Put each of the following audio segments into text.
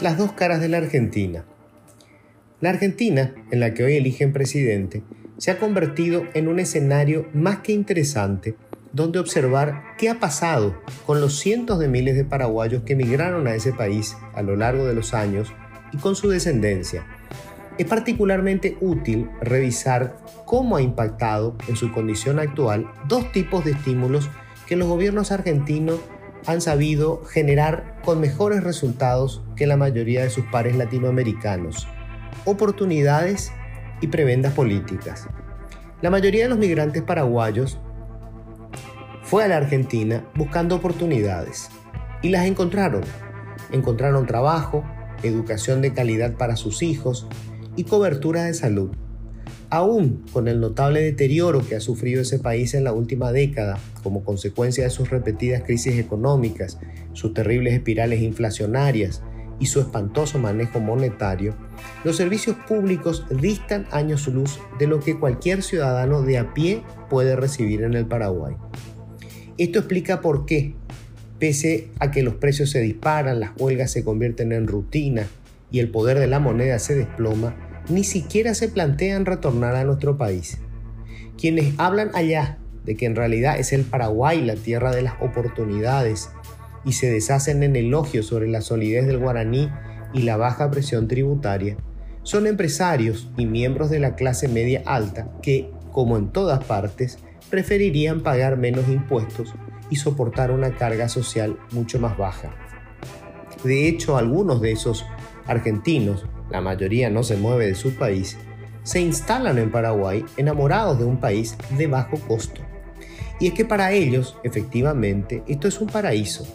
Las dos caras de la Argentina. La Argentina, en la que hoy eligen presidente, se ha convertido en un escenario más que interesante donde observar qué ha pasado con los cientos de miles de paraguayos que emigraron a ese país a lo largo de los años y con su descendencia. Es particularmente útil revisar cómo ha impactado en su condición actual dos tipos de estímulos que los gobiernos argentinos han sabido generar con mejores resultados que la mayoría de sus pares latinoamericanos. Oportunidades y prebendas políticas. La mayoría de los migrantes paraguayos fue a la Argentina buscando oportunidades y las encontraron. Encontraron trabajo, educación de calidad para sus hijos y cobertura de salud. Aún con el notable deterioro que ha sufrido ese país en la última década como consecuencia de sus repetidas crisis económicas, sus terribles espirales inflacionarias y su espantoso manejo monetario, los servicios públicos distan años luz de lo que cualquier ciudadano de a pie puede recibir en el Paraguay. Esto explica por qué, pese a que los precios se disparan, las huelgas se convierten en rutina y el poder de la moneda se desploma, ni siquiera se plantean retornar a nuestro país. Quienes hablan allá de que en realidad es el Paraguay la tierra de las oportunidades y se deshacen en elogios sobre la solidez del guaraní y la baja presión tributaria, son empresarios y miembros de la clase media alta que, como en todas partes, preferirían pagar menos impuestos y soportar una carga social mucho más baja. De hecho, algunos de esos argentinos, la mayoría no se mueve de su país, se instalan en Paraguay enamorados de un país de bajo costo. Y es que para ellos, efectivamente, esto es un paraíso.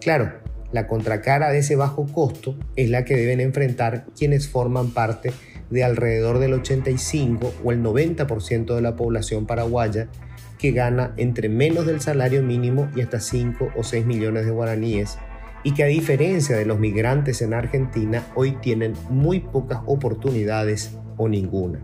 Claro, la contracara de ese bajo costo es la que deben enfrentar quienes forman parte de alrededor del 85 o el 90% de la población paraguaya que gana entre menos del salario mínimo y hasta 5 o 6 millones de guaraníes y que a diferencia de los migrantes en Argentina hoy tienen muy pocas oportunidades o ninguna.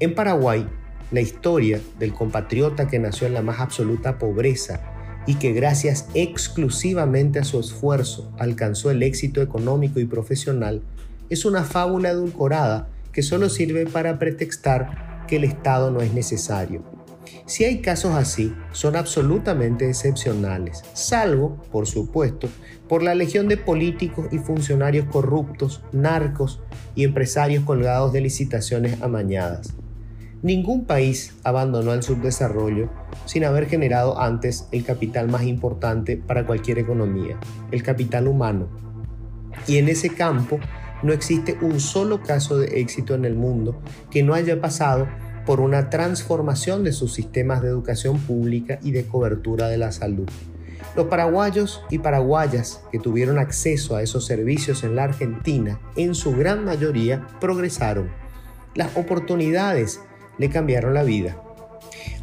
En Paraguay, la historia del compatriota que nació en la más absoluta pobreza y que gracias exclusivamente a su esfuerzo alcanzó el éxito económico y profesional es una fábula edulcorada que solo sirve para pretextar que el Estado no es necesario si hay casos así, son absolutamente excepcionales, salvo, por supuesto, por la legión de políticos y funcionarios corruptos, narcos y empresarios colgados de licitaciones amañadas. Ningún país abandonó el subdesarrollo sin haber generado antes el capital más importante para cualquier economía, el capital humano. Y en ese campo no existe un solo caso de éxito en el mundo que no haya pasado por una transformación de sus sistemas de educación pública y de cobertura de la salud. Los paraguayos y paraguayas que tuvieron acceso a esos servicios en la Argentina, en su gran mayoría, progresaron. Las oportunidades le cambiaron la vida.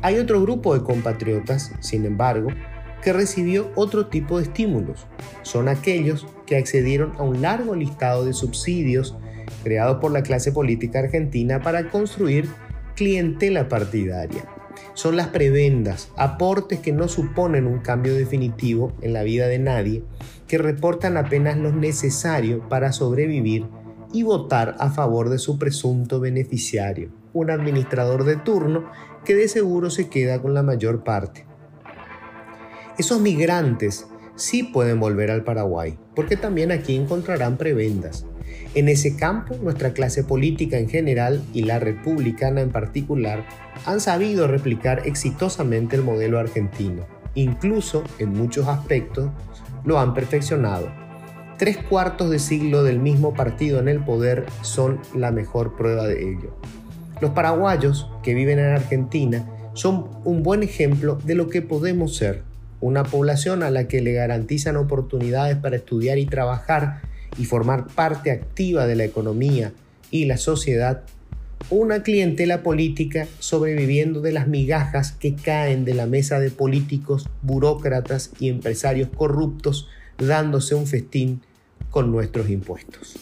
Hay otro grupo de compatriotas, sin embargo, que recibió otro tipo de estímulos. Son aquellos que accedieron a un largo listado de subsidios creados por la clase política argentina para construir clientela partidaria. Son las prebendas, aportes que no suponen un cambio definitivo en la vida de nadie, que reportan apenas lo necesario para sobrevivir y votar a favor de su presunto beneficiario, un administrador de turno que de seguro se queda con la mayor parte. Esos migrantes sí pueden volver al Paraguay, porque también aquí encontrarán prebendas, en ese campo, nuestra clase política en general y la republicana en particular han sabido replicar exitosamente el modelo argentino. Incluso, en muchos aspectos, lo han perfeccionado. Tres cuartos de siglo del mismo partido en el poder son la mejor prueba de ello. Los paraguayos que viven en Argentina son un buen ejemplo de lo que podemos ser, una población a la que le garantizan oportunidades para estudiar y trabajar y formar parte activa de la economía y la sociedad, una clientela política sobreviviendo de las migajas que caen de la mesa de políticos, burócratas y empresarios corruptos dándose un festín con nuestros impuestos.